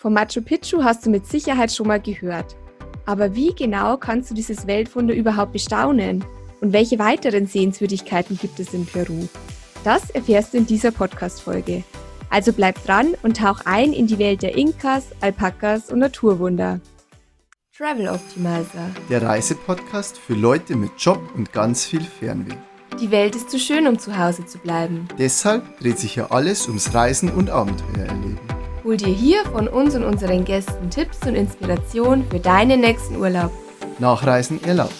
Vom Machu Picchu hast du mit Sicherheit schon mal gehört. Aber wie genau kannst du dieses Weltwunder überhaupt bestaunen? Und welche weiteren Sehenswürdigkeiten gibt es in Peru? Das erfährst du in dieser Podcast-Folge. Also bleib dran und tauch ein in die Welt der Inkas, Alpakas und Naturwunder. Travel Optimizer. Der Reisepodcast für Leute mit Job und ganz viel Fernweh. Die Welt ist zu schön, um zu Hause zu bleiben. Deshalb dreht sich ja alles ums Reisen und Abenteuer erleben. Hol dir hier von uns und unseren Gästen Tipps und Inspiration für deinen nächsten Urlaub. Nachreisen erlaubt.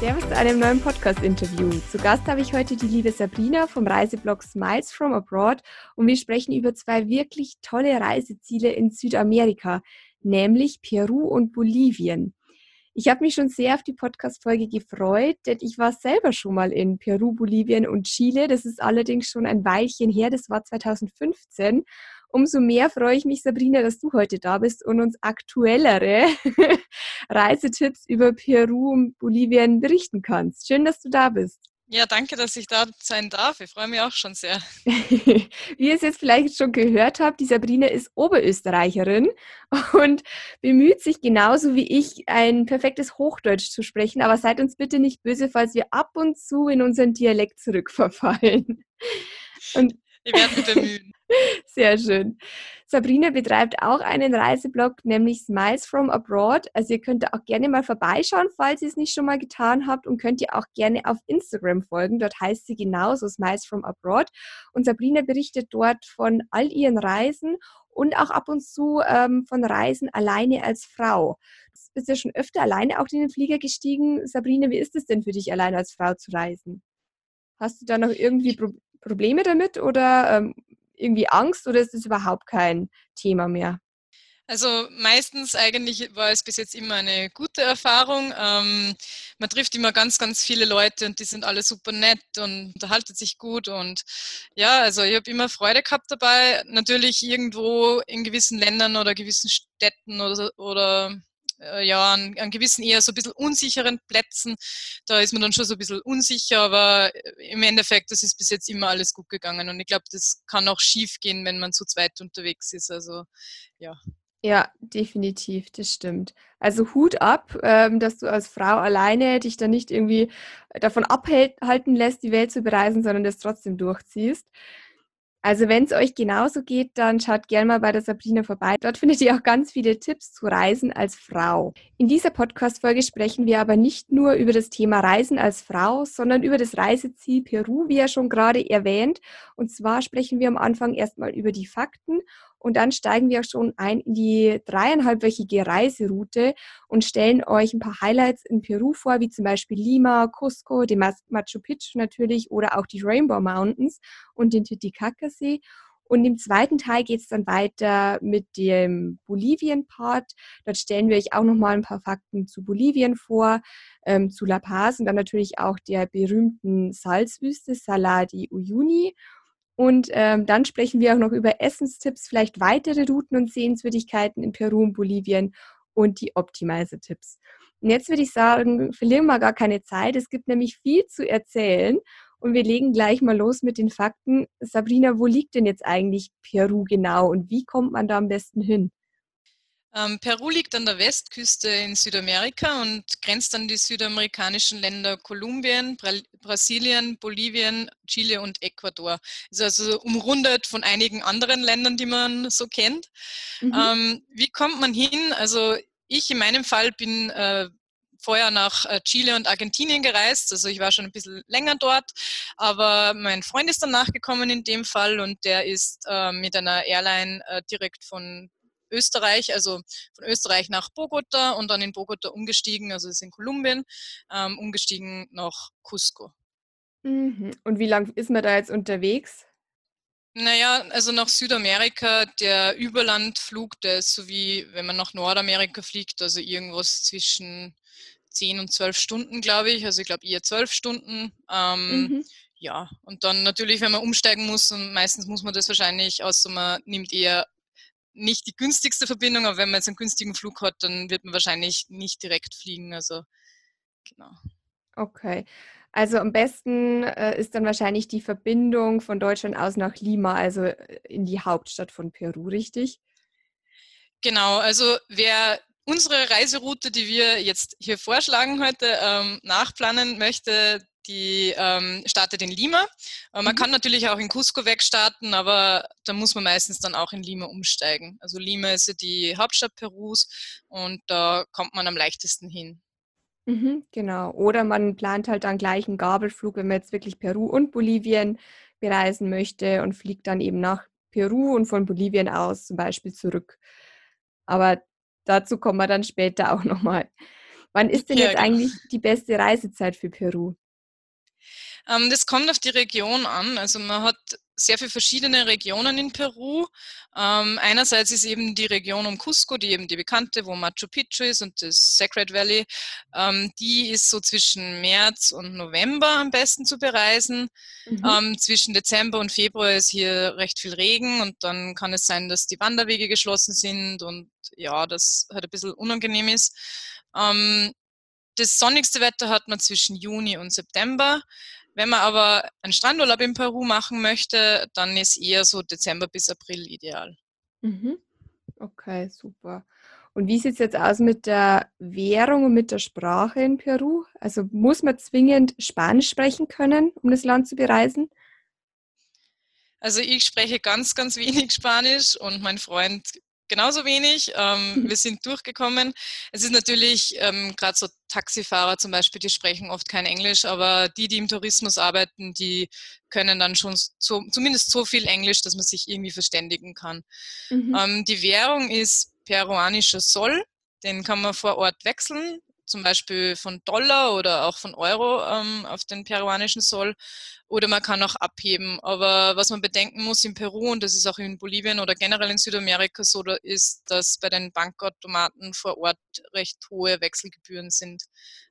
Servus zu einem neuen Podcast-Interview. Zu Gast habe ich heute die liebe Sabrina vom Reiseblog Smiles from Abroad und wir sprechen über zwei wirklich tolle Reiseziele in Südamerika, nämlich Peru und Bolivien. Ich habe mich schon sehr auf die Podcast-Folge gefreut, denn ich war selber schon mal in Peru, Bolivien und Chile. Das ist allerdings schon ein Weilchen her, das war 2015. Umso mehr freue ich mich, Sabrina, dass du heute da bist und uns aktuellere Reisetipps über Peru und Bolivien berichten kannst. Schön, dass du da bist. Ja, danke, dass ich da sein darf. Ich freue mich auch schon sehr. Wie ihr es jetzt vielleicht schon gehört habt, die Sabrina ist Oberösterreicherin und bemüht sich genauso wie ich, ein perfektes Hochdeutsch zu sprechen. Aber seid uns bitte nicht böse, falls wir ab und zu in unseren Dialekt zurückverfallen. Und ich werde mich bemühen. Sehr schön. Sabrina betreibt auch einen Reiseblog, nämlich Smiles from Abroad. Also ihr könnt da auch gerne mal vorbeischauen, falls ihr es nicht schon mal getan habt und könnt ihr auch gerne auf Instagram folgen. Dort heißt sie genauso Smiles from Abroad. Und Sabrina berichtet dort von all ihren Reisen und auch ab und zu ähm, von Reisen alleine als Frau. Du bist ja schon öfter alleine auch in den Flieger gestiegen. Sabrina, wie ist es denn für dich, alleine als Frau zu reisen? Hast du da noch irgendwie Pro Probleme damit oder ähm, irgendwie Angst oder ist das überhaupt kein Thema mehr? Also meistens eigentlich war es bis jetzt immer eine gute Erfahrung. Ähm, man trifft immer ganz, ganz viele Leute und die sind alle super nett und unterhalten sich gut. Und ja, also ich habe immer Freude gehabt dabei. Natürlich irgendwo in gewissen Ländern oder gewissen Städten oder, oder äh, ja, an, an gewissen eher so ein bisschen unsicheren Plätzen. Da ist man dann schon so ein bisschen unsicher, aber äh, im Endeffekt, das ist bis jetzt immer alles gut gegangen. Und ich glaube, das kann auch schief gehen, wenn man zu zweit unterwegs ist. Also ja. Ja, definitiv, das stimmt. Also Hut ab, ähm, dass du als Frau alleine dich dann nicht irgendwie davon abhalten lässt, die Welt zu bereisen, sondern das trotzdem durchziehst. Also wenn es euch genauso geht, dann schaut gerne mal bei der Sabrina vorbei. Dort findet ihr auch ganz viele Tipps zu Reisen als Frau. In dieser Podcast-Folge sprechen wir aber nicht nur über das Thema Reisen als Frau, sondern über das Reiseziel Peru, wie ja schon gerade erwähnt. Und zwar sprechen wir am Anfang erstmal über die Fakten und dann steigen wir schon ein in die dreieinhalbwöchige Reiseroute und stellen euch ein paar Highlights in Peru vor, wie zum Beispiel Lima, Cusco, den Machu Picchu natürlich oder auch die Rainbow Mountains und den Titicaca-See. Und im zweiten Teil geht es dann weiter mit dem Bolivien-Part. Dort stellen wir euch auch nochmal ein paar Fakten zu Bolivien vor, ähm, zu La Paz und dann natürlich auch der berühmten Salzwüste Salar Uyuni. Und ähm, dann sprechen wir auch noch über Essenstipps, vielleicht weitere Routen und Sehenswürdigkeiten in Peru und Bolivien und die Optimizer-Tipps. Und jetzt würde ich sagen, verlieren wir gar keine Zeit. Es gibt nämlich viel zu erzählen. Und wir legen gleich mal los mit den Fakten. Sabrina, wo liegt denn jetzt eigentlich Peru genau und wie kommt man da am besten hin? Ähm, Peru liegt an der Westküste in Südamerika und grenzt an die südamerikanischen Länder Kolumbien, Bra Brasilien, Bolivien, Chile und Ecuador. Ist also umrundet von einigen anderen Ländern, die man so kennt. Mhm. Ähm, wie kommt man hin? Also ich in meinem Fall bin äh, vorher nach äh, Chile und Argentinien gereist. Also ich war schon ein bisschen länger dort, aber mein Freund ist dann nachgekommen in dem Fall und der ist äh, mit einer Airline äh, direkt von Österreich, also von Österreich nach Bogota und dann in Bogota umgestiegen, also ist in Kolumbien, ähm, umgestiegen nach Cusco. Mhm. Und wie lange ist man da jetzt unterwegs? Naja, also nach Südamerika, der Überlandflug, der ist so wie wenn man nach Nordamerika fliegt, also irgendwas zwischen 10 und 12 Stunden, glaube ich. Also ich glaube eher 12 Stunden. Ähm, mhm. Ja, und dann natürlich, wenn man umsteigen muss, und meistens muss man das wahrscheinlich, außer man nimmt eher nicht die günstigste Verbindung, aber wenn man jetzt einen günstigen Flug hat, dann wird man wahrscheinlich nicht direkt fliegen. Also genau. Okay. Also am besten äh, ist dann wahrscheinlich die Verbindung von Deutschland aus nach Lima, also äh, in die Hauptstadt von Peru, richtig? Genau, also wer unsere Reiseroute, die wir jetzt hier vorschlagen heute, ähm, nachplanen möchte, die ähm, startet in Lima. Äh, man mhm. kann natürlich auch in Cusco wegstarten, aber da muss man meistens dann auch in Lima umsteigen. Also Lima ist ja die Hauptstadt Perus und da kommt man am leichtesten hin. Mhm, genau. Oder man plant halt dann gleich einen Gabelflug, wenn man jetzt wirklich Peru und Bolivien bereisen möchte und fliegt dann eben nach Peru und von Bolivien aus zum Beispiel zurück. Aber dazu kommen wir dann später auch nochmal. Wann ist denn ja, jetzt genau. eigentlich die beste Reisezeit für Peru? Ähm, das kommt auf die Region an. Also man hat sehr viele verschiedene Regionen in Peru. Ähm, einerseits ist eben die Region um Cusco, die eben die bekannte, wo Machu Picchu ist und das Sacred Valley. Ähm, die ist so zwischen März und November am besten zu bereisen. Mhm. Zwischen Dezember und Februar ist hier recht viel Regen und dann kann es sein, dass die Wanderwege geschlossen sind und ja, das halt ein bisschen unangenehm ist. Das sonnigste Wetter hat man zwischen Juni und September. Wenn man aber einen Strandurlaub in Peru machen möchte, dann ist eher so Dezember bis April ideal. Mhm. Okay, super. Und wie sieht es jetzt aus mit der Währung und mit der Sprache in Peru? Also muss man zwingend Spanisch sprechen können, um das Land zu bereisen? Also ich spreche ganz, ganz wenig Spanisch und mein Freund genauso wenig. Ähm, wir sind durchgekommen. Es ist natürlich ähm, gerade so Taxifahrer zum Beispiel, die sprechen oft kein Englisch, aber die, die im Tourismus arbeiten, die können dann schon so, zumindest so viel Englisch, dass man sich irgendwie verständigen kann. Mhm. Ähm, die Währung ist peruanischer Soll. Den kann man vor Ort wechseln zum Beispiel von Dollar oder auch von Euro ähm, auf den peruanischen Soll oder man kann auch abheben. Aber was man bedenken muss in Peru und das ist auch in Bolivien oder generell in Südamerika so, ist, dass bei den Bankautomaten vor Ort recht hohe Wechselgebühren sind.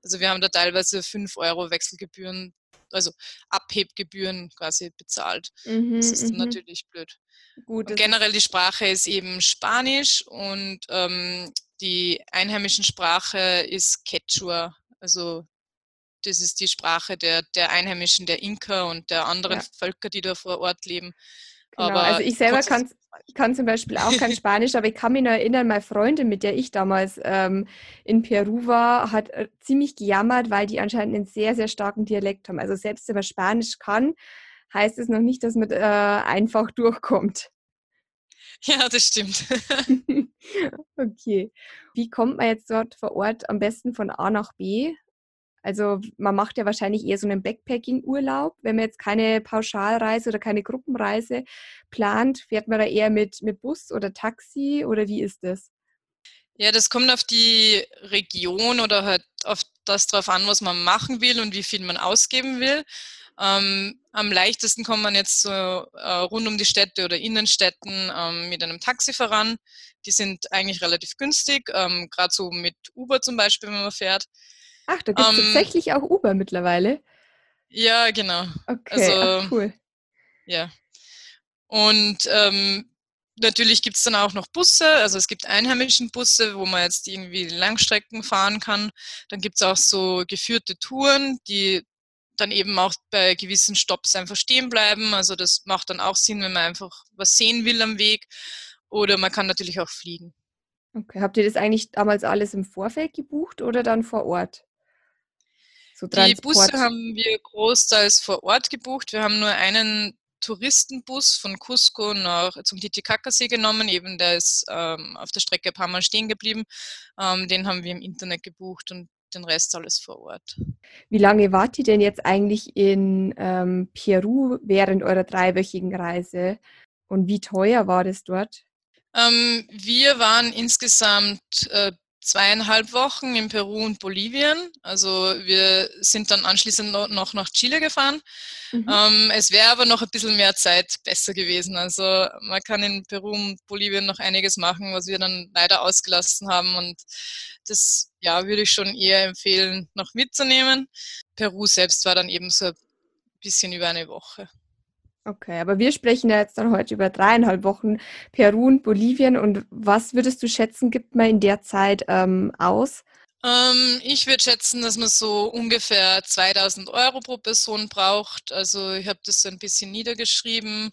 Also wir haben da teilweise 5 Euro Wechselgebühren, also Abhebgebühren quasi bezahlt. Mhm, das ist dann mhm. natürlich blöd. Gut, generell die Sprache ist eben Spanisch und ähm, die einheimischen Sprache ist Quechua. Also das ist die Sprache der, der Einheimischen, der Inka und der anderen ja. Völker, die da vor Ort leben. Genau, aber also ich selber kann, kann zum Beispiel auch kein Spanisch, aber ich kann mich noch erinnern, meine Freundin, mit der ich damals ähm, in Peru war, hat äh, ziemlich gejammert, weil die anscheinend einen sehr, sehr starken Dialekt haben. Also selbst wenn man Spanisch kann, heißt es noch nicht, dass man äh, einfach durchkommt. Ja, das stimmt. okay. Wie kommt man jetzt dort vor Ort am besten von A nach B? Also man macht ja wahrscheinlich eher so einen Backpacking-Urlaub. Wenn man jetzt keine Pauschalreise oder keine Gruppenreise plant, fährt man da eher mit, mit Bus oder Taxi oder wie ist das? Ja, das kommt auf die Region oder halt auf das drauf an, was man machen will und wie viel man ausgeben will. Ähm, am leichtesten kommt man jetzt so äh, rund um die Städte oder Innenstädten ähm, mit einem Taxi voran. Die sind eigentlich relativ günstig, ähm, gerade so mit Uber zum Beispiel, wenn man fährt. Ach, da gibt es ähm, tatsächlich auch Uber mittlerweile. Ja, genau. Okay, also, ach, cool. Ja. Und ähm, natürlich gibt es dann auch noch Busse, also es gibt einheimischen Busse, wo man jetzt irgendwie Langstrecken fahren kann. Dann gibt es auch so geführte Touren, die dann eben auch bei gewissen Stops einfach stehen bleiben. Also das macht dann auch Sinn, wenn man einfach was sehen will am Weg. Oder man kann natürlich auch fliegen. Okay, habt ihr das eigentlich damals alles im Vorfeld gebucht oder dann vor Ort? So die Busse haben wir großteils vor Ort gebucht. Wir haben nur einen Touristenbus von Cusco nach, zum Titicacasee genommen. Eben der ist ähm, auf der Strecke ein paar Mal stehen geblieben. Ähm, den haben wir im Internet gebucht und den Rest alles vor Ort. Wie lange wart ihr denn jetzt eigentlich in ähm, Peru während eurer dreiwöchigen Reise? Und wie teuer war das dort? Ähm, wir waren insgesamt äh, zweieinhalb Wochen in Peru und Bolivien. Also wir sind dann anschließend noch nach Chile gefahren. Mhm. Ähm, es wäre aber noch ein bisschen mehr Zeit besser gewesen. Also man kann in Peru und Bolivien noch einiges machen, was wir dann leider ausgelassen haben. Und das ja, würde ich schon eher empfehlen, noch mitzunehmen. Peru selbst war dann eben so ein bisschen über eine Woche. Okay, aber wir sprechen ja jetzt dann heute über dreieinhalb Wochen Peru und Bolivien. Und was würdest du schätzen, gibt man in der Zeit ähm, aus? Ähm, ich würde schätzen, dass man so ungefähr 2000 Euro pro Person braucht. Also ich habe das so ein bisschen niedergeschrieben.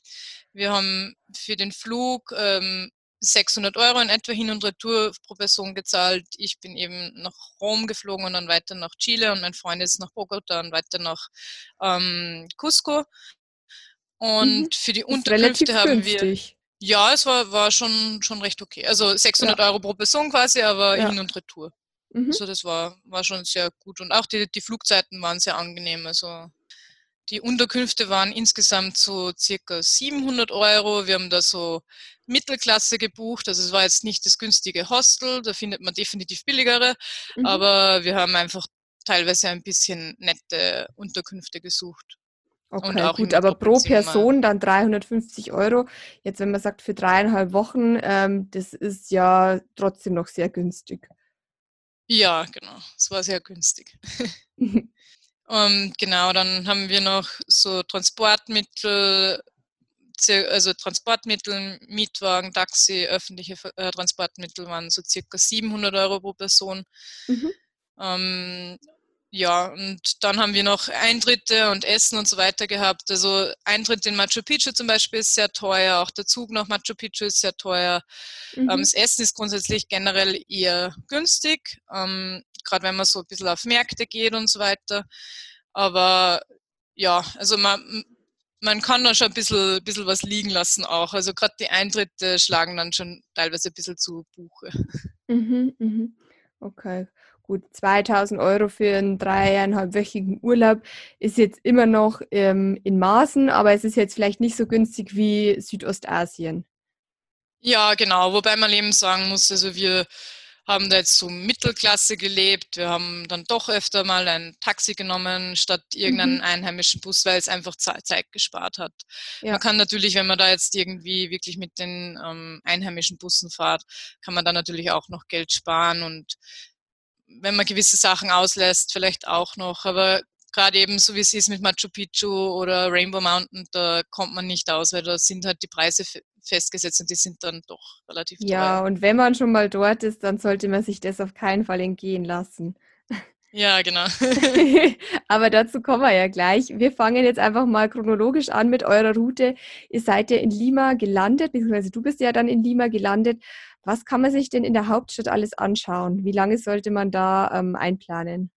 Wir haben für den Flug ähm, 600 Euro in etwa hin und retour pro Person gezahlt. Ich bin eben nach Rom geflogen und dann weiter nach Chile und mein Freund ist nach Bogota und weiter nach ähm, Cusco. Und mhm. für die Unterkünfte haben günstig. wir. Ja, es war, war schon, schon recht okay. Also 600 ja. Euro pro Person quasi, aber ja. hin und retour. Mhm. Also das war, war schon sehr gut. Und auch die, die Flugzeiten waren sehr angenehm. Also die Unterkünfte waren insgesamt so circa 700 Euro. Wir haben da so Mittelklasse gebucht. Also es war jetzt nicht das günstige Hostel, da findet man definitiv billigere. Mhm. Aber wir haben einfach teilweise ein bisschen nette Unterkünfte gesucht. Okay, gut, aber pro Person dann 350 Euro. Jetzt, wenn man sagt, für dreieinhalb Wochen, ähm, das ist ja trotzdem noch sehr günstig. Ja, genau. Es war sehr günstig. um, ähm, genau, dann haben wir noch so Transportmittel, also Transportmittel, Mietwagen, Taxi, öffentliche äh, Transportmittel waren so circa 700 Euro pro Person. Mhm. Ähm, ja, und dann haben wir noch Eintritte und Essen und so weiter gehabt. Also Eintritt in Machu Picchu zum Beispiel ist sehr teuer, auch der Zug nach Machu Picchu ist sehr teuer. Ähm, mhm. das Essen ist grundsätzlich generell eher günstig, ähm, gerade wenn man so ein bisschen auf Märkte geht und so weiter. Aber ja, also man, man kann da schon ein bisschen, bisschen was liegen lassen auch. Also gerade die Eintritte schlagen dann schon teilweise ein bisschen zu Buche. Mhm, mhm. Okay gut, 2000 Euro für einen dreieinhalbwöchigen Urlaub ist jetzt immer noch ähm, in Maßen, aber es ist jetzt vielleicht nicht so günstig wie Südostasien. Ja, genau, wobei man eben sagen muss, also wir haben da jetzt so Mittelklasse gelebt. Wir haben dann doch öfter mal ein Taxi genommen statt irgendeinen mhm. einheimischen Bus, weil es einfach Zeit gespart hat. Ja. Man kann natürlich, wenn man da jetzt irgendwie wirklich mit den ähm, einheimischen Bussen fährt, kann man da natürlich auch noch Geld sparen und wenn man gewisse Sachen auslässt, vielleicht auch noch. Aber gerade eben so wie es ist mit Machu Picchu oder Rainbow Mountain, da kommt man nicht aus, weil da sind halt die Preise festgesetzt und die sind dann doch relativ teuer. Ja, und wenn man schon mal dort ist, dann sollte man sich das auf keinen Fall entgehen lassen. Ja, genau. Aber dazu kommen wir ja gleich. Wir fangen jetzt einfach mal chronologisch an mit eurer Route. Ihr seid ja in Lima gelandet, beziehungsweise du bist ja dann in Lima gelandet. Was kann man sich denn in der Hauptstadt alles anschauen? Wie lange sollte man da ähm, einplanen?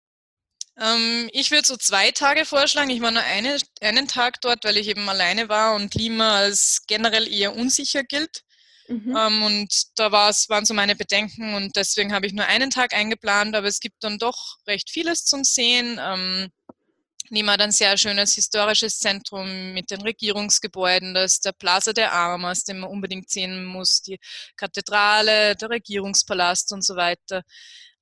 Ähm, ich würde so zwei Tage vorschlagen. Ich war nur eine, einen Tag dort, weil ich eben alleine war und Lima als generell eher unsicher gilt. Mhm. Ähm, und da waren so meine Bedenken und deswegen habe ich nur einen Tag eingeplant, aber es gibt dann doch recht vieles zum Sehen. Ähm, Lima hat ein sehr schönes historisches Zentrum mit den Regierungsgebäuden. Da ist der Plaza de Armas, den man unbedingt sehen muss, die Kathedrale, der Regierungspalast und so weiter.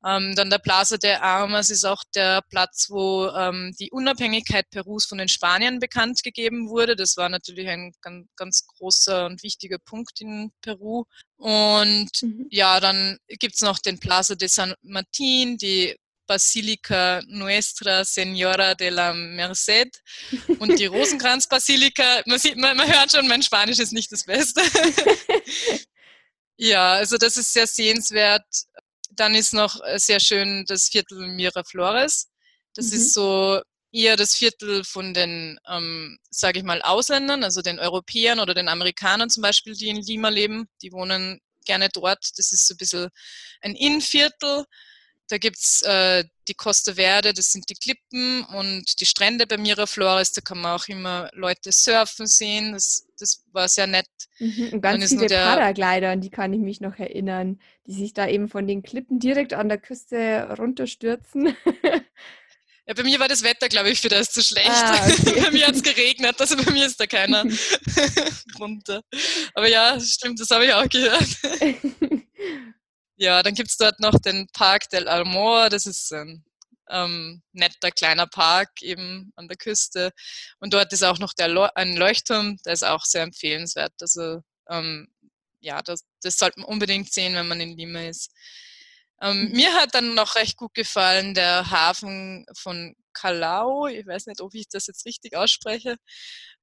Ähm, dann der Plaza de Armas ist auch der Platz, wo ähm, die Unabhängigkeit Perus von den Spaniern bekannt gegeben wurde. Das war natürlich ein ganz, ganz großer und wichtiger Punkt in Peru. Und mhm. ja, dann gibt's noch den Plaza de San Martin, die Basilica Nuestra Señora de la Merced und die Rosenkranz-Basilika. Man, sieht, man, man hört schon, mein Spanisch ist nicht das Beste. ja, also das ist sehr sehenswert. Dann ist noch sehr schön das Viertel Miraflores. Das mhm. ist so eher das Viertel von den, ähm, sage ich mal, Ausländern, also den Europäern oder den Amerikanern zum Beispiel, die in Lima leben. Die wohnen gerne dort. Das ist so ein bisschen ein Innenviertel. Da gibt's äh, die Costa Verde, das sind die Klippen und die Strände bei Miraflores, da kann man auch immer Leute surfen sehen. Das, das war sehr nett. Mhm, und ganz viele der, Paraglider, an die kann ich mich noch erinnern, die sich da eben von den Klippen direkt an der Küste runterstürzen. Ja, bei mir war das Wetter, glaube ich, für das zu schlecht. Ah, okay. bei mir hat es geregnet, also bei mir ist da keiner runter. Aber ja, stimmt, das habe ich auch gehört. Ja, dann gibt es dort noch den Park del Almor, das ist ein ähm, netter kleiner Park eben an der Küste. Und dort ist auch noch der ein Leuchtturm, der ist auch sehr empfehlenswert. Also ähm, ja, das, das sollte man unbedingt sehen, wenn man in Lima ist. Ähm, mir hat dann noch recht gut gefallen der Hafen von Callao. Ich weiß nicht, ob ich das jetzt richtig ausspreche.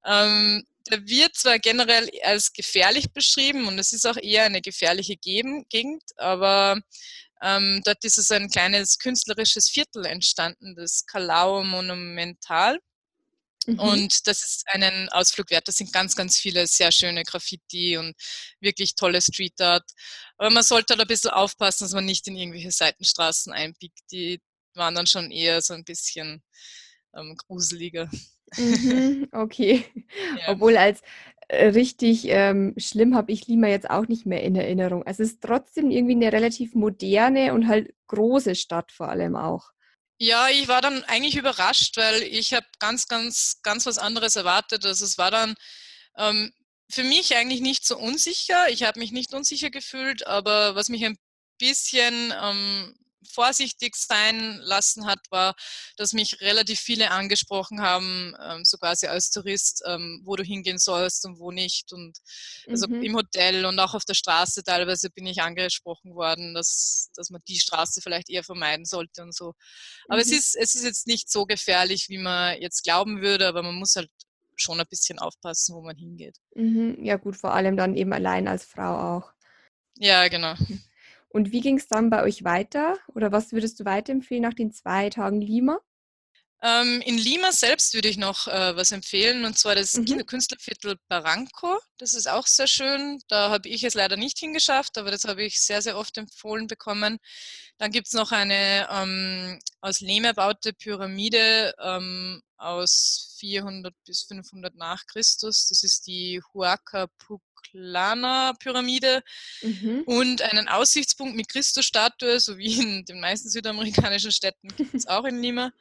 Ähm, der wird zwar generell als gefährlich beschrieben und es ist auch eher eine gefährliche Gegend, aber Ähm, dort ist es ein kleines künstlerisches Viertel entstanden, das Kalau Monumental. Mhm. Und das ist einen Ausflug wert. Das sind ganz, ganz viele sehr schöne Graffiti und wirklich tolle Street Art. Aber man sollte halt ein bisschen aufpassen, dass man nicht in irgendwelche Seitenstraßen einbiegt. Die waren dann schon eher so ein bisschen ähm, gruseliger. Mhm, okay. Ja. Obwohl als äh, richtig ähm, schlimm habe ich Lima jetzt auch nicht mehr in Erinnerung. Also es ist trotzdem irgendwie eine relativ moderne und halt große Stadt vor allem auch. Ja, ich war dann eigentlich überrascht, weil ich habe ganz, ganz, ganz was anderes erwartet. Also es war dann ähm, für mich eigentlich nicht so unsicher. Ich habe mich nicht unsicher gefühlt, aber was mich ein bisschen ähm, vorsichtig sein lassen hat, war, dass mich relativ viele angesprochen haben, ähm, so quasi als Tourist, ähm, wo du hingehen sollst und wo nicht. Und also mhm. im Hotel und auch auf der Straße teilweise bin ich angesprochen worden, dass, dass man die Straße vielleicht eher vermeiden sollte und so. Aber mhm. es, ist, es ist jetzt nicht so gefährlich, wie man jetzt glauben würde, aber man muss halt schon ein bisschen aufpassen, wo man hingeht. Mhm. Ja gut, vor allem dann eben allein als Frau auch. Ja, genau. Und wie ging es dann bei euch weiter? Oder was würdest du weiterempfehlen nach den zwei Tagen Lima? Ähm, in Lima selbst würde ich noch äh, was empfehlen, und zwar das mhm. Künstlerviertel Barranco. Das ist auch sehr schön. Da habe ich es leider nicht hingeschafft, aber das habe ich sehr, sehr oft empfohlen bekommen. Dann gibt es noch eine ähm, aus Lehm erbaute Pyramide ähm, aus 400 bis 500 nach Christus. Das ist die Huaca Pucllana-Pyramide mhm. und einen Aussichtspunkt mit Christusstatue, so wie in den meisten südamerikanischen Städten gibt es auch in Lima.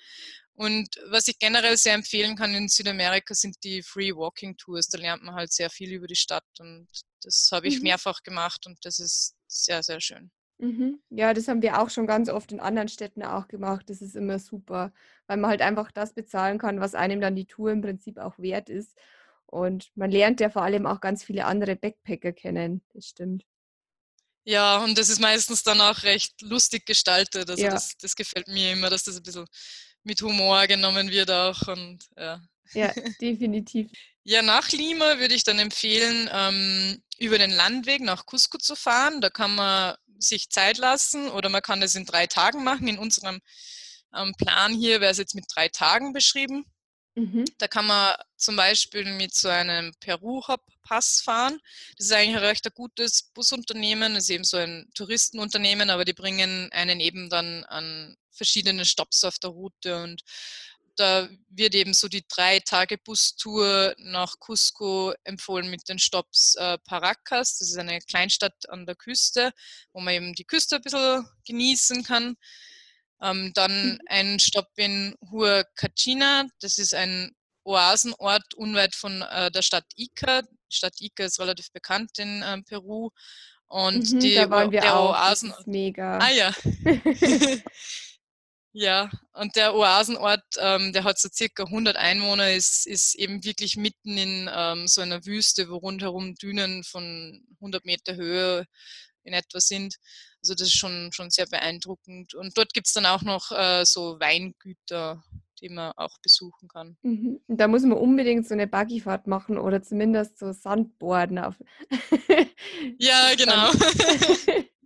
Und was ich generell sehr empfehlen kann in Südamerika sind die Free Walking Tours. Da lernt man halt sehr viel über die Stadt und das habe ich mhm. mehrfach gemacht und das ist sehr, sehr schön. Mhm. Ja, das haben wir auch schon ganz oft in anderen Städten auch gemacht. Das ist immer super, weil man halt einfach das bezahlen kann, was einem dann die Tour im Prinzip auch wert ist. Und man lernt ja vor allem auch ganz viele andere Backpacker kennen. Das stimmt. Ja, und das ist meistens dann auch recht lustig gestaltet. Also ja. das, das gefällt mir immer, dass das ein bisschen mit Humor genommen wird auch. Und, ja. ja, definitiv. Ja, nach Lima würde ich dann empfehlen, ähm, über den Landweg nach Cusco zu fahren. Da kann man sich Zeit lassen oder man kann das in drei Tagen machen. In unserem ähm, Plan hier wäre es jetzt mit drei Tagen beschrieben. Mhm. Da kann man zum Beispiel mit so einem Peru-Hop-Pass fahren. Das ist eigentlich ein recht gutes Busunternehmen, das ist eben so ein Touristenunternehmen, aber die bringen einen eben dann an verschiedene Stops auf der Route und da wird eben so die drei Tage Bustour nach Cusco empfohlen mit den Stops äh, Paracas. Das ist eine Kleinstadt an der Küste, wo man eben die Küste ein bisschen genießen kann. Ähm, dann mhm. ein Stopp in Huacachina. Das ist ein Oasenort unweit von äh, der Stadt Ica. Die Stadt Ica ist relativ bekannt in äh, Peru. Und mhm, die, da waren wir der auch. Oasen. mega. Ah ja. Ja, und der Oasenort, ähm, der hat so circa 100 Einwohner, ist, ist eben wirklich mitten in ähm, so einer Wüste, wo rundherum Dünen von 100 Meter Höhe in etwa sind. Also das ist schon, schon sehr beeindruckend. Und dort gibt es dann auch noch äh, so Weingüter, die man auch besuchen kann. Mhm. Da muss man unbedingt so eine Buggyfahrt machen oder zumindest so Sandboarden auf. ja, genau.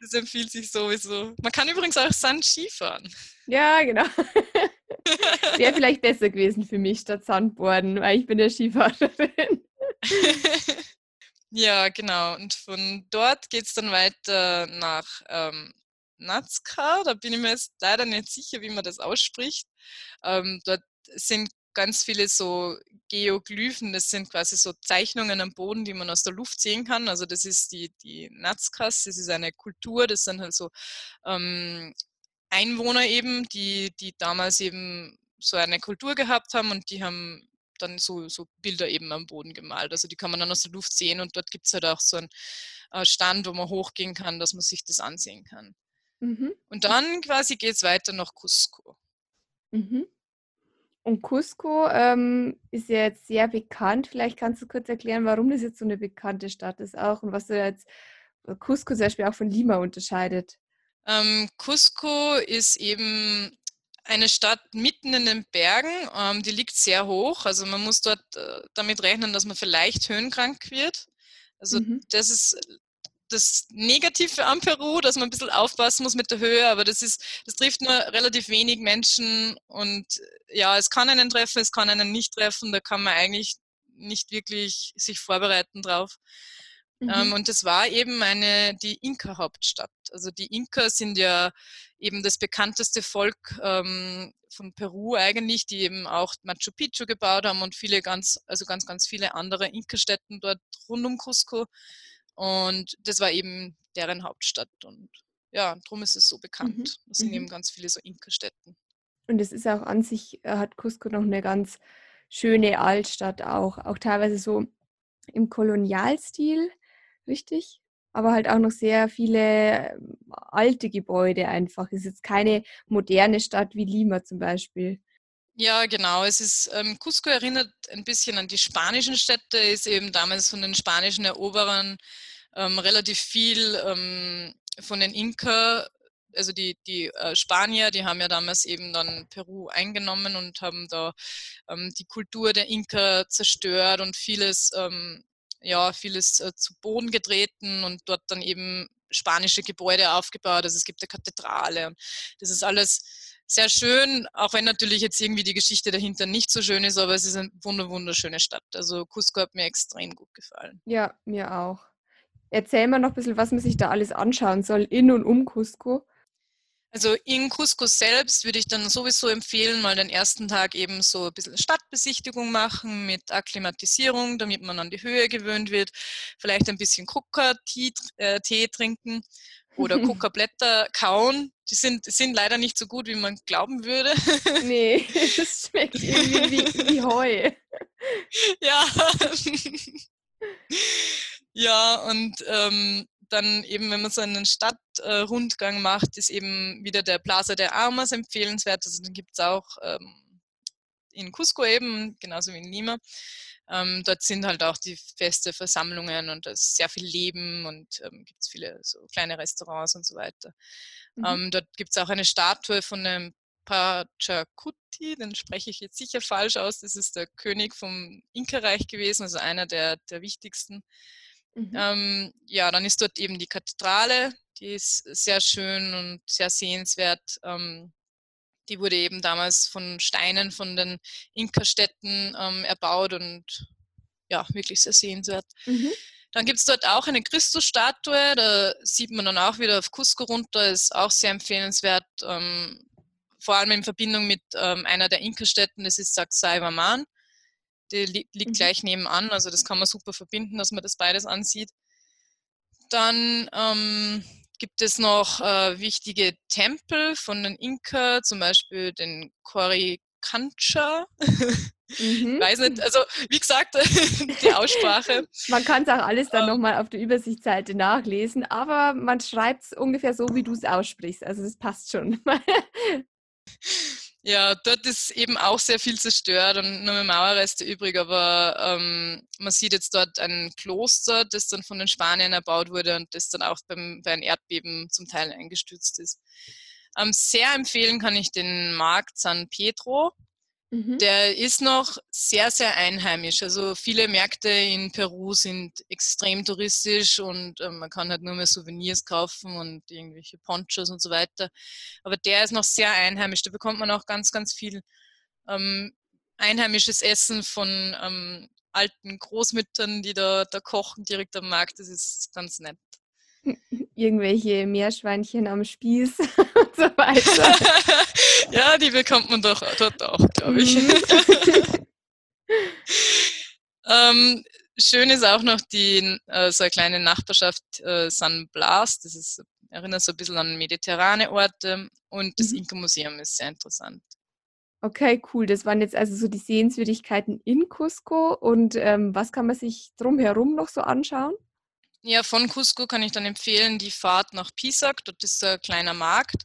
Das empfiehlt sich sowieso. Man kann übrigens auch Sand-Ski fahren. Ja, genau. Wäre vielleicht besser gewesen für mich statt Sandboarden, weil ich bin ja Skifahrerin. Ja, genau. Und von dort geht es dann weiter nach ähm, Nazca. Da bin ich mir jetzt leider nicht sicher, wie man das ausspricht. Ähm, dort sind ganz viele so Geoglyphen, das sind quasi so Zeichnungen am Boden, die man aus der Luft sehen kann. Also das ist die, die Nazcas, das ist eine Kultur, das sind halt so ähm, Einwohner eben, die, die damals eben so eine Kultur gehabt haben und die haben dann so, so Bilder eben am Boden gemalt. Also die kann man dann aus der Luft sehen und dort gibt es halt auch so einen äh, Stand, wo man hochgehen kann, dass man sich das ansehen kann. Mhm. Und dann quasi geht es weiter nach Cusco. Mhm. Und Cusco ähm, ist ja jetzt sehr bekannt. Vielleicht kannst du kurz erklären, warum das jetzt so eine bekannte Stadt ist auch und was du jetzt äh, Cusco zum Beispiel auch von Lima unterscheidet. Ähm, Cusco ist eben eine Stadt mitten in den Bergen. Ähm, die liegt sehr hoch. Also man muss dort äh, damit rechnen, dass man vielleicht höhenkrank wird. Also mhm. das ist das Negative am Peru, dass man ein bisschen aufpassen muss mit der Höhe, aber das ist, das trifft nur relativ wenig Menschen und ja, es kann einen treffen, es kann einen nicht treffen, da kann man eigentlich nicht wirklich sich vorbereiten drauf. Ähm, mhm. Ähm, und das war eben eine, die Inka-Hauptstadt. Also die Inka sind ja eben das bekannteste Volk ähm, von Peru eigentlich, die eben auch Machu Picchu gebaut haben und viele ganz, also ganz, ganz viele andere Inka-Städten dort rund um Cusco. Und das war eben deren Hauptstadt. Und ja, darum ist es so bekannt. Mhm. Das sind mhm. eben ganz viele so Inka-Städten. Und es ist auch an sich, äh, hat Cusco noch eine ganz schöne Altstadt auch, auch teilweise so im Kolonialstil, richtig? Aber halt auch noch sehr viele ähm, alte Gebäude einfach. Es ist jetzt keine moderne Stadt wie Lima zum Beispiel. Ja, genau. Es ist, ähm, Cusco erinnert ein bisschen an die spanischen Städte, ist eben damals von den spanischen Eroberern ähm, relativ viel ähm, von den Inka also die, die äh, Spanier, die haben ja damals eben dann Peru eingenommen und haben da ähm, die Kultur der Inka zerstört und vieles, ähm, ja, vieles äh, zu Boden getreten und dort dann eben spanische Gebäude aufgebaut. Also es gibt eine Kathedrale und das ist alles sehr schön, auch wenn natürlich jetzt irgendwie die Geschichte dahinter nicht so schön ist, aber es ist eine wunderschöne Stadt. Also Cusco hat mir extrem gut gefallen. Ja, mir auch. Erzähl mal noch ein bisschen, was man sich da alles anschauen soll in und um Cusco. Also in Cusco selbst würde ich dann sowieso empfehlen, mal den ersten Tag eben so ein bisschen Stadtbesichtigung machen mit Akklimatisierung, damit man an die Höhe gewöhnt wird. Vielleicht ein bisschen Kuka-Tee äh, trinken oder Kuka-Blätter kauen. Die sind, sind leider nicht so gut, wie man glauben würde. Nee, das schmeckt irgendwie wie, wie Heu. Ja. ja, und ähm, dann eben, wenn man so einen Stadtrundgang macht, ist eben wieder der Plaza de Armas empfehlenswert. Also den gibt es auch ähm, in Cusco eben, genauso wie in Lima. Ähm, dort sind halt auch die feste Versammlungen und da ist sehr viel Leben und ähm, gibt es viele so kleine Restaurants und so weiter. Mhm. Ähm, dort gibt es auch eine Statue von einem Pachacuti, den spreche ich jetzt sicher falsch aus. Das ist der König vom Inka-Reich gewesen, also einer der, der wichtigsten. Mhm. Ähm, ja, dann ist dort eben die Kathedrale, die ist sehr schön und sehr sehenswert. Ähm, die wurde eben damals von Steinen von den Inka-Städten ähm, erbaut und ja, wirklich sehr sehenswert. Mhm. Dann gibt es dort auch eine Christusstatue, da sieht man dann auch wieder auf Cusco runter, ist auch sehr empfehlenswert, ähm, vor allem in Verbindung mit ähm, einer der Inka-Städten, das ist Sacsayhuaman die li liegt mhm. gleich nebenan, also das kann man super verbinden, dass man das beides ansieht. Dann ähm, gibt es noch äh, wichtige Tempel von den Inka, zum Beispiel den Coricancha. Mhm. Weiß nicht, also wie gesagt, die Aussprache. Man kann es auch alles dann ähm, nochmal auf der Übersichtsseite nachlesen, aber man schreibt es ungefähr so, wie du es aussprichst. Also das passt schon. Ja, dort ist eben auch sehr viel zerstört und nur mehr Mauerreste übrig, aber ähm, man sieht jetzt dort ein Kloster, das dann von den Spaniern erbaut wurde und das dann auch beim, bei einem Erdbeben zum Teil eingestürzt ist. Ähm, sehr empfehlen kann ich den Markt San Pedro. Mhm. Der ist noch sehr, sehr einheimisch. Also viele Märkte in Peru sind extrem touristisch und äh, man kann halt nur mehr Souvenirs kaufen und irgendwelche Ponchos und so weiter. Aber der ist noch sehr einheimisch. Da bekommt man auch ganz, ganz viel ähm, einheimisches Essen von ähm, alten Großmüttern, die da, da kochen direkt am Markt. Das ist ganz nett. Irgendwelche Meerschweinchen am Spieß so weiter. ja, die bekommt man doch dort auch, glaube ich. Mhm. ähm, schön ist auch noch die äh, so eine kleine Nachbarschaft äh, San Blas. Das ist, erinnert so ein bisschen an mediterrane Orte und das mhm. Inka-Museum ist sehr interessant. Okay, cool. Das waren jetzt also so die Sehenswürdigkeiten in Cusco. Und ähm, was kann man sich drumherum noch so anschauen? Ja, von Cusco kann ich dann empfehlen die Fahrt nach Pisac. Dort ist ein kleiner Markt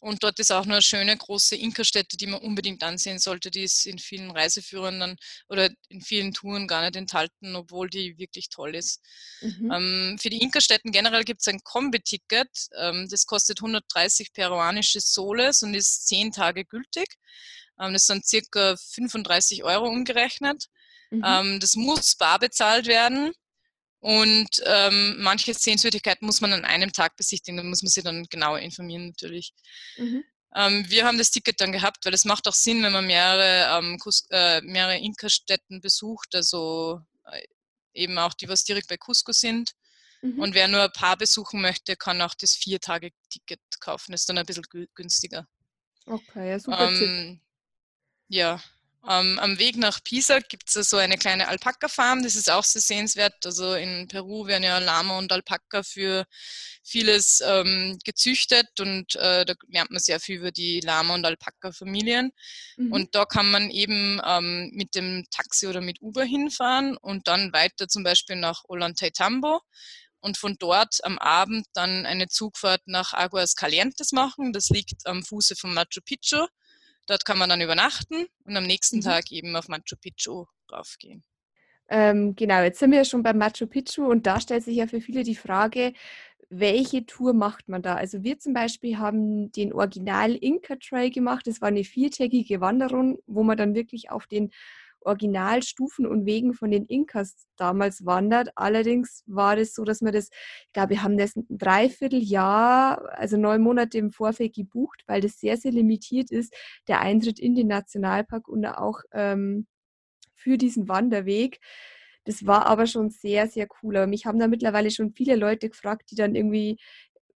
und dort ist auch eine schöne große Inka-Stätte, die man unbedingt ansehen sollte. Die ist in vielen Reiseführern dann oder in vielen Touren gar nicht enthalten, obwohl die wirklich toll ist. Mhm. Ähm, für die Inka-Stätten generell gibt es ein Kombi-Ticket. Ähm, das kostet 130 peruanische Soles und ist zehn Tage gültig. Ähm, das sind circa 35 Euro umgerechnet. Mhm. Ähm, das muss bar bezahlt werden. Und ähm, manche Sehenswürdigkeiten muss man an einem Tag besichtigen, da muss man sich dann genauer informieren natürlich. Mhm. Ähm, wir haben das Ticket dann gehabt, weil es macht auch Sinn, wenn man mehrere, ähm, äh, mehrere Inka-Städten besucht, also äh, eben auch die, was direkt bei Cusco sind. Mhm. Und wer nur ein paar besuchen möchte, kann auch das Vier-Tage-Ticket kaufen. Das ist dann ein bisschen günstiger. Okay, ja, super Tipp. Ähm, ja, ähm, am Weg nach Pisa gibt es so eine kleine Alpaka-Farm, das ist auch sehr sehenswert. Also in Peru werden ja Lama und Alpaka für vieles ähm, gezüchtet und äh, da lernt man sehr viel über die Lama- und Alpaka-Familien. Mhm. Und da kann man eben ähm, mit dem Taxi oder mit Uber hinfahren und dann weiter zum Beispiel nach Ollantaytambo und von dort am Abend dann eine Zugfahrt nach Aguas Calientes machen. Das liegt am Fuße von Machu Picchu. Dort kann man dann übernachten und am nächsten mhm. Tag eben auf Machu Picchu raufgehen. Ähm, genau, jetzt sind wir ja schon bei Machu Picchu und da stellt sich ja für viele die Frage, welche Tour macht man da? Also wir zum Beispiel haben den Original Inca Trail gemacht. Das war eine viertägige Wanderung, wo man dann wirklich auf den Originalstufen und Wegen von den Inkas damals wandert. Allerdings war es so, dass wir das, ich glaube, wir haben das ein Dreivierteljahr, also neun Monate im Vorfeld gebucht, weil das sehr, sehr limitiert ist, der Eintritt in den Nationalpark und auch ähm, für diesen Wanderweg. Das war aber schon sehr, sehr cool. Aber mich haben da mittlerweile schon viele Leute gefragt, die dann irgendwie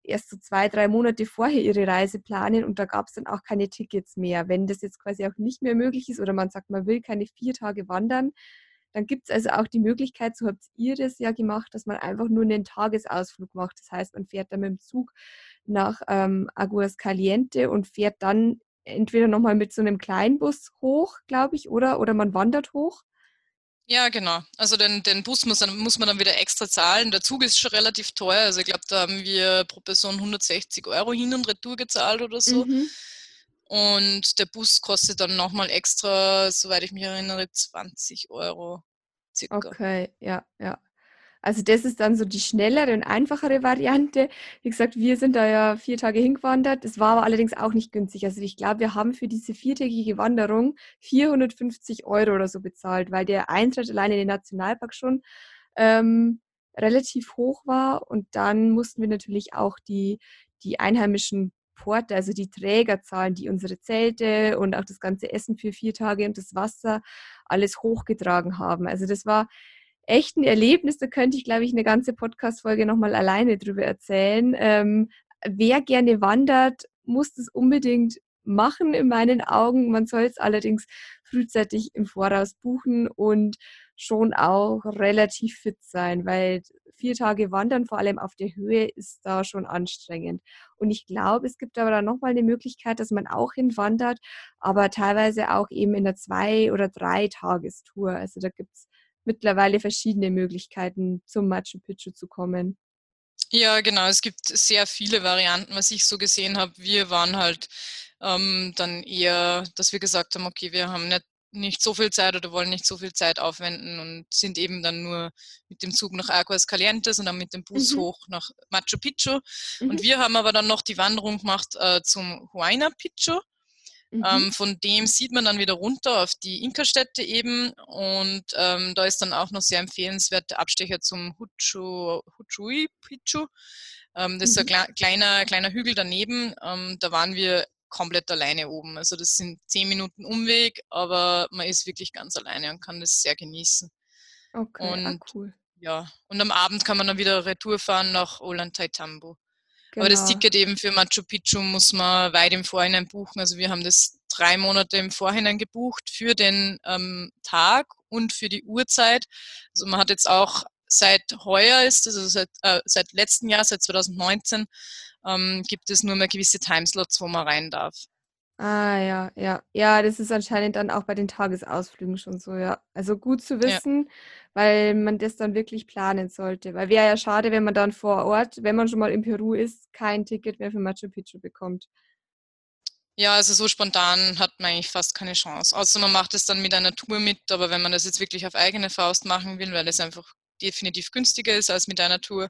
erst so zwei, drei Monate vorher ihre Reise planen und da gab es dann auch keine Tickets mehr. Wenn das jetzt quasi auch nicht mehr möglich ist oder man sagt, man will keine vier Tage wandern, dann gibt es also auch die Möglichkeit, so habt ihr das ja gemacht, dass man einfach nur einen Tagesausflug macht. Das heißt, man fährt dann mit dem Zug nach ähm, Aguas Caliente und fährt dann entweder nochmal mit so einem Kleinbus hoch, glaube ich, oder, oder man wandert hoch. Ja, genau. Also den, den Bus muss, muss man dann wieder extra zahlen. Der Zug ist schon relativ teuer. Also ich glaube, da haben wir pro Person 160 Euro hin und retour gezahlt oder so. Mhm. Und der Bus kostet dann nochmal extra, soweit ich mich erinnere, 20 Euro. Circa. Okay, ja, ja. Also das ist dann so die schnellere und einfachere Variante. Wie gesagt, wir sind da ja vier Tage hingewandert. Es war aber allerdings auch nicht günstig. Also ich glaube, wir haben für diese viertägige Wanderung 450 Euro oder so bezahlt, weil der Eintritt allein in den Nationalpark schon ähm, relativ hoch war. Und dann mussten wir natürlich auch die, die einheimischen Porte, also die Träger zahlen, die unsere Zelte und auch das ganze Essen für vier Tage und das Wasser alles hochgetragen haben. Also das war echten Erlebnis. Da könnte ich, glaube ich, eine ganze Podcast-Folge nochmal alleine drüber erzählen. Ähm, wer gerne wandert, muss das unbedingt machen in meinen Augen. Man soll es allerdings frühzeitig im Voraus buchen und schon auch relativ fit sein, weil vier Tage Wandern, vor allem auf der Höhe, ist da schon anstrengend. Und ich glaube, es gibt aber dann nochmal eine Möglichkeit, dass man auch hinwandert, aber teilweise auch eben in einer Zwei- oder Drei-Tagestour. Also da gibt es mittlerweile verschiedene Möglichkeiten, zum Machu Picchu zu kommen. Ja, genau. Es gibt sehr viele Varianten, was ich so gesehen habe. Wir waren halt ähm, dann eher, dass wir gesagt haben, okay, wir haben nicht, nicht so viel Zeit oder wollen nicht so viel Zeit aufwenden und sind eben dann nur mit dem Zug nach Aguas Calientes und dann mit dem Bus mhm. hoch nach Machu Picchu. Mhm. Und wir haben aber dann noch die Wanderung gemacht äh, zum Huayna Picchu. Mhm. Ähm, von dem sieht man dann wieder runter auf die Inka-Städte eben und ähm, da ist dann auch noch sehr empfehlenswert der Abstecher zum Huchu, Huchui Pichu. Ähm, das ist ein mhm. kleiner, kleiner Hügel daneben. Ähm, da waren wir komplett alleine oben. Also das sind zehn Minuten Umweg, aber man ist wirklich ganz alleine und kann das sehr genießen. Okay, ah, und, ah, cool. Ja, und am Abend kann man dann wieder Retour fahren nach Ollantaytambo. Genau. Aber das genau. Ticket eben für Machu Picchu muss man weit im Vorhinein buchen. Also wir haben das drei Monate im Vorhinein gebucht für den ähm, Tag und für die Uhrzeit. Also man hat jetzt auch seit heuer ist, also seit, äh, seit letztem Jahr, seit 2019, ähm, gibt es nur mehr gewisse Timeslots, wo man rein darf. Ah ja, ja. Ja, das ist anscheinend dann auch bei den Tagesausflügen schon so, ja. Also gut zu wissen, ja. weil man das dann wirklich planen sollte. Weil wäre ja schade, wenn man dann vor Ort, wenn man schon mal in Peru ist, kein Ticket mehr für Machu Picchu bekommt. Ja, also so spontan hat man eigentlich fast keine Chance. Außer man macht es dann mit einer Tour mit, aber wenn man das jetzt wirklich auf eigene Faust machen will, weil es einfach definitiv günstiger ist als mit einer Tour,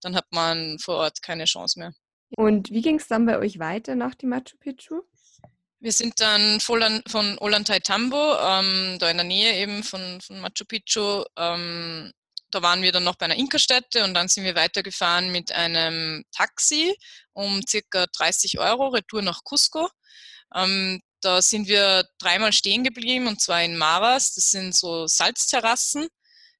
dann hat man vor Ort keine Chance mehr. Und wie ging es dann bei euch weiter nach dem Machu Picchu? Wir sind dann von Ollantaytambo, ähm, da in der Nähe eben von, von Machu Picchu, ähm, da waren wir dann noch bei einer Inka-Stätte und dann sind wir weitergefahren mit einem Taxi um circa 30 Euro, Retour nach Cusco. Ähm, da sind wir dreimal stehen geblieben und zwar in Maras, das sind so Salzterrassen.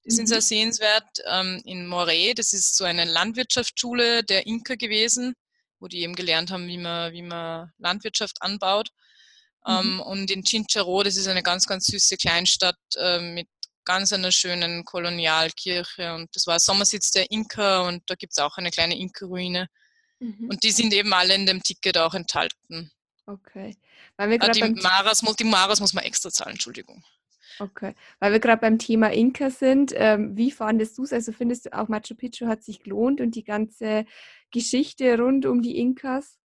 Die sind mhm. sehr sehenswert. Ähm, in Moree, das ist so eine Landwirtschaftsschule der Inka gewesen, wo die eben gelernt haben, wie man, wie man Landwirtschaft anbaut. Mhm. Ähm, und in Chincharo, das ist eine ganz, ganz süße Kleinstadt äh, mit ganz einer schönen Kolonialkirche. Und das war Sommersitz der Inka und da gibt es auch eine kleine Inka-Ruine. Mhm. Und die sind eben alle in dem Ticket auch enthalten. Okay. Weil wir ah, die, Maras, die Maras muss man extra zahlen, Entschuldigung. Okay, weil wir gerade beim Thema Inka sind, ähm, wie fandest du es? Also findest du auch Machu Picchu hat sich gelohnt und die ganze Geschichte rund um die Inkas?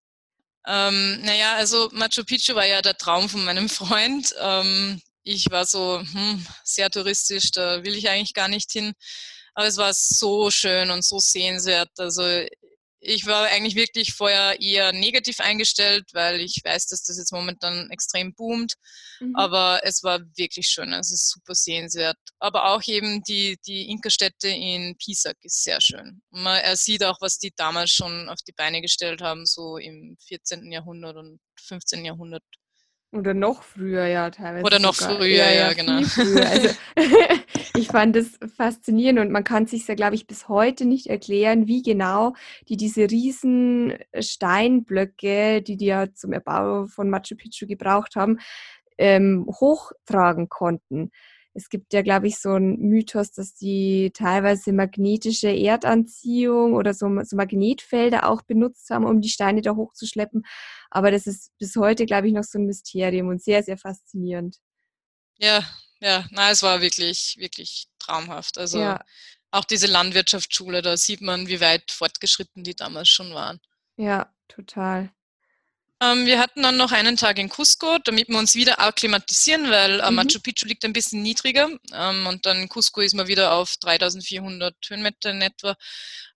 Ähm, naja, also Machu Picchu war ja der Traum von meinem Freund. Ähm, ich war so hm, sehr touristisch, da will ich eigentlich gar nicht hin. Aber es war so schön und so sehenswert. Also ich war eigentlich wirklich vorher eher negativ eingestellt, weil ich weiß, dass das jetzt momentan extrem boomt. Mhm. Aber es war wirklich schön. Es ist super sehenswert. Aber auch eben die, die Inka-Stätte in Pisak ist sehr schön. Man, er sieht auch, was die damals schon auf die Beine gestellt haben, so im 14. Jahrhundert und 15. Jahrhundert. Oder noch früher, ja, teilweise. Oder noch sogar. früher, ja, ja, ja genau. Also, ich fand das faszinierend und man kann sich ja, glaube ich, bis heute nicht erklären, wie genau die diese riesen Steinblöcke, die die ja zum Erbau von Machu Picchu gebraucht haben, ähm, hochtragen konnten. Es gibt ja, glaube ich, so einen Mythos, dass die teilweise magnetische Erdanziehung oder so, so, Magnetfelder auch benutzt haben, um die Steine da hochzuschleppen. Aber das ist bis heute, glaube ich, noch so ein Mysterium und sehr, sehr faszinierend. Ja, ja, na, es war wirklich, wirklich traumhaft. Also ja. auch diese Landwirtschaftsschule, da sieht man, wie weit fortgeschritten die damals schon waren. Ja, total. Ähm, wir hatten dann noch einen Tag in Cusco, damit wir uns wieder akklimatisieren, weil äh, mhm. Machu Picchu liegt ein bisschen niedriger. Ähm, und dann in Cusco ist man wieder auf 3400 Höhenmeter in etwa.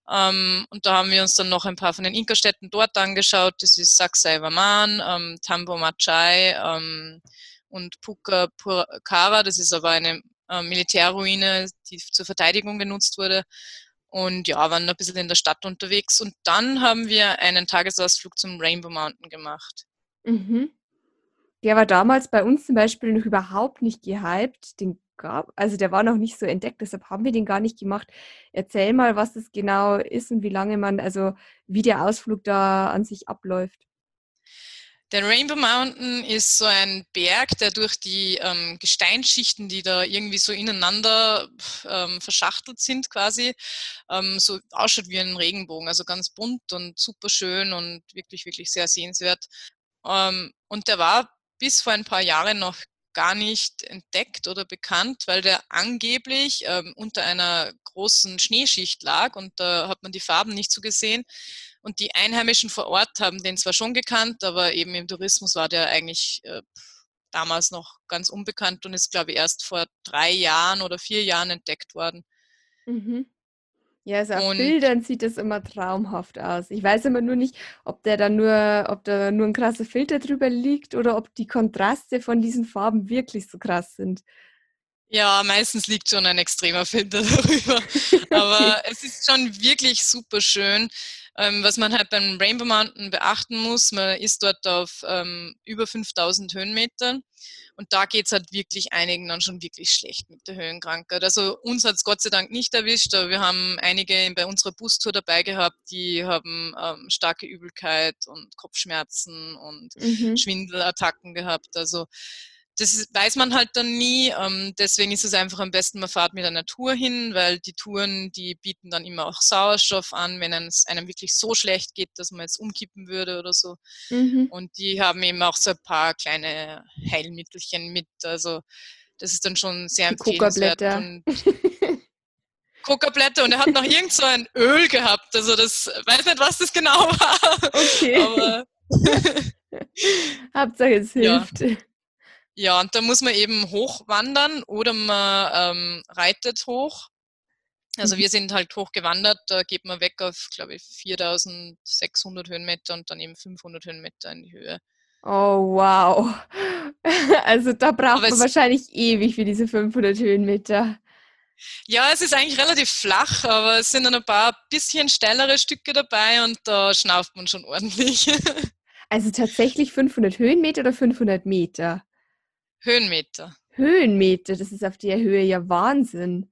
Ähm, und da haben wir uns dann noch ein paar von den Inka-Städten dort angeschaut. Das ist Sacsayhuaman, ähm, Tambo Machai ähm, und Puka Purkara. Das ist aber eine äh, Militärruine, die zur Verteidigung genutzt wurde und ja, waren ein bisschen in der Stadt unterwegs. Und dann haben wir einen Tagesausflug zum Rainbow Mountain gemacht. Mhm. Der war damals bei uns zum Beispiel noch überhaupt nicht gehypt. Den gab, also der war noch nicht so entdeckt, deshalb haben wir den gar nicht gemacht. Erzähl mal, was das genau ist und wie lange man, also wie der Ausflug da an sich abläuft. Der Rainbow Mountain ist so ein Berg, der durch die ähm, Gesteinsschichten, die da irgendwie so ineinander ähm, verschachtelt sind, quasi ähm, so ausschaut wie ein Regenbogen. Also ganz bunt und super schön und wirklich, wirklich sehr sehenswert. Ähm, und der war bis vor ein paar Jahren noch gar nicht entdeckt oder bekannt, weil der angeblich ähm, unter einer großen Schneeschicht lag und da hat man die Farben nicht so gesehen. Und die Einheimischen vor Ort haben den zwar schon gekannt, aber eben im Tourismus war der eigentlich äh, damals noch ganz unbekannt und ist, glaube ich, erst vor drei Jahren oder vier Jahren entdeckt worden. Mhm. Ja, also auf und, Bildern sieht das immer traumhaft aus. Ich weiß immer nur nicht, ob der da nur, ob da nur ein krasser Filter drüber liegt oder ob die Kontraste von diesen Farben wirklich so krass sind. Ja, meistens liegt schon ein extremer Filter darüber. Aber okay. es ist schon wirklich super schön. Ähm, was man halt beim Rainbow Mountain beachten muss, man ist dort auf ähm, über 5000 Höhenmetern und da geht es halt wirklich einigen dann schon wirklich schlecht mit der Höhenkrankheit. Also uns hat es Gott sei Dank nicht erwischt, aber wir haben einige bei unserer Bustour dabei gehabt, die haben ähm, starke Übelkeit und Kopfschmerzen und mhm. Schwindelattacken gehabt. Also das weiß man halt dann nie. Ähm, deswegen ist es einfach am besten, man fahrt mit einer Tour hin, weil die Touren, die bieten dann immer auch Sauerstoff an, wenn es einem wirklich so schlecht geht, dass man jetzt umkippen würde oder so. Mhm. Und die haben eben auch so ein paar kleine Heilmittelchen mit. Also das ist dann schon sehr empfehlenswert. Kokablätter und er hat noch irgend so ein Öl gehabt. Also das weiß nicht, was das genau war. Okay. Aber Hauptsache es hilft. Ja. Ja, und da muss man eben hochwandern oder man ähm, reitet hoch. Also mhm. wir sind halt hochgewandert, da geht man weg auf, glaube ich, 4600 Höhenmeter und dann eben 500 Höhenmeter in die Höhe. Oh, wow. Also da braucht Aber man wahrscheinlich ewig für diese 500 Höhenmeter. Ja, es ist eigentlich relativ flach, aber es sind dann ein paar bisschen steilere Stücke dabei und da schnauft man schon ordentlich. Also tatsächlich 500 Höhenmeter oder 500 Meter? Höhenmeter. Höhenmeter, das ist auf der Höhe ja Wahnsinn.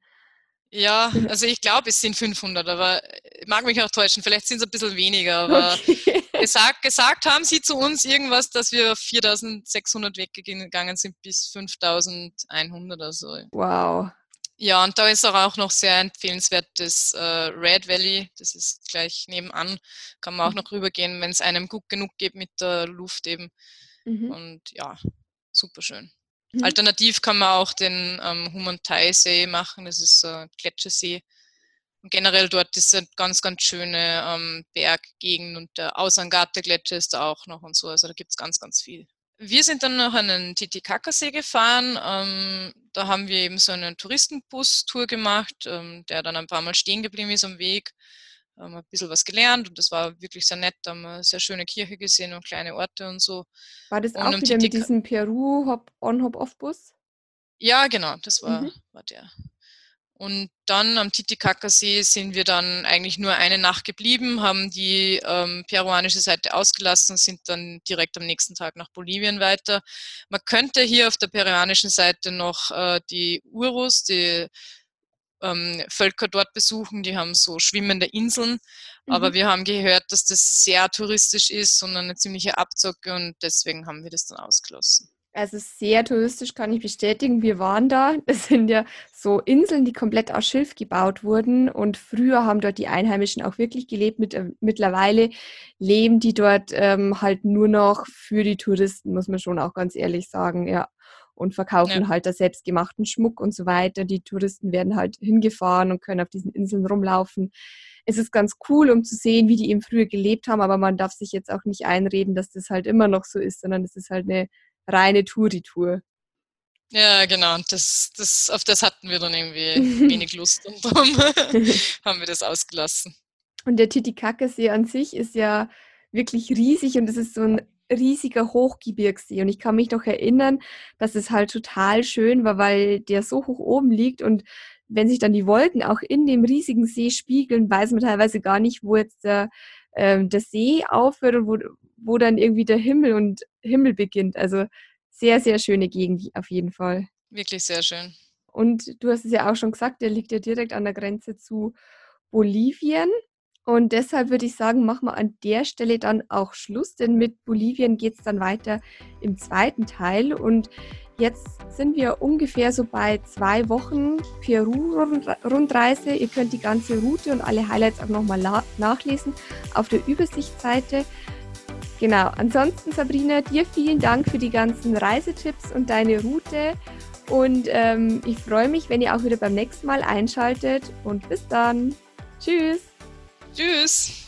Ja, also ich glaube, es sind 500, aber ich mag mich auch täuschen. Vielleicht sind es ein bisschen weniger, aber okay. gesagt, gesagt haben sie zu uns irgendwas, dass wir 4600 weggegangen sind bis 5100 oder so. Wow. Ja, und da ist auch noch sehr empfehlenswert das äh, Red Valley. Das ist gleich nebenan. Kann man auch mhm. noch rübergehen, wenn es einem gut genug geht mit der Luft eben. Mhm. Und ja, super schön. Mhm. Alternativ kann man auch den ähm, Humantai-See machen. Das ist ein Gletschersee. Und generell dort ist eine ganz, ganz schöne ähm, Berggegend und der Ausangarte-Gletscher ist da auch noch und so. Also da gibt es ganz, ganz viel. Wir sind dann noch an den Titicacasee gefahren. Ähm, da haben wir eben so eine Touristenbus-Tour gemacht, ähm, der dann ein paar Mal stehen geblieben ist am Weg. Haben ein bisschen was gelernt und das war wirklich sehr nett. Da haben wir eine sehr schöne Kirche gesehen und kleine Orte und so. War das und auch wieder mit diesem Peru-On-Hop-Off-Bus? Ja, genau, das war, mhm. war der. Und dann am Titicacasee sind wir dann eigentlich nur eine Nacht geblieben, haben die ähm, peruanische Seite ausgelassen sind dann direkt am nächsten Tag nach Bolivien weiter. Man könnte hier auf der peruanischen Seite noch äh, die Urus, die ähm, Völker dort besuchen, die haben so schwimmende Inseln, mhm. aber wir haben gehört, dass das sehr touristisch ist und eine ziemliche Abzocke und deswegen haben wir das dann ausgelassen. Also sehr touristisch kann ich bestätigen. Wir waren da. Das sind ja so Inseln, die komplett aus Schilf gebaut wurden. Und früher haben dort die Einheimischen auch wirklich gelebt. Mit, äh, mittlerweile leben die dort ähm, halt nur noch für die Touristen, muss man schon auch ganz ehrlich sagen. Ja. Und verkaufen ja. halt da selbstgemachten Schmuck und so weiter. Die Touristen werden halt hingefahren und können auf diesen Inseln rumlaufen. Es ist ganz cool, um zu sehen, wie die eben früher gelebt haben, aber man darf sich jetzt auch nicht einreden, dass das halt immer noch so ist, sondern es ist halt eine reine Touri-Tour. Ja, genau. Das, das, auf das hatten wir dann irgendwie wenig Lust und darum haben wir das ausgelassen. Und der Titicacasee an sich ist ja wirklich riesig und es ist so ein riesiger Hochgebirgssee. Und ich kann mich noch erinnern, dass es halt total schön war, weil der so hoch oben liegt und wenn sich dann die Wolken auch in dem riesigen See spiegeln, weiß man teilweise gar nicht, wo jetzt der, äh, der See aufhört und wo, wo dann irgendwie der Himmel und Himmel beginnt. Also sehr, sehr schöne Gegend auf jeden Fall. Wirklich sehr schön. Und du hast es ja auch schon gesagt, der liegt ja direkt an der Grenze zu Bolivien. Und deshalb würde ich sagen, machen wir an der Stelle dann auch Schluss, denn mit Bolivien geht es dann weiter im zweiten Teil. Und jetzt sind wir ungefähr so bei zwei Wochen Peru-Rundreise. Ihr könnt die ganze Route und alle Highlights auch nochmal nachlesen auf der Übersichtsseite. Genau, ansonsten Sabrina, dir vielen Dank für die ganzen Reisetipps und deine Route. Und ähm, ich freue mich, wenn ihr auch wieder beim nächsten Mal einschaltet. Und bis dann. Tschüss. Tschüss.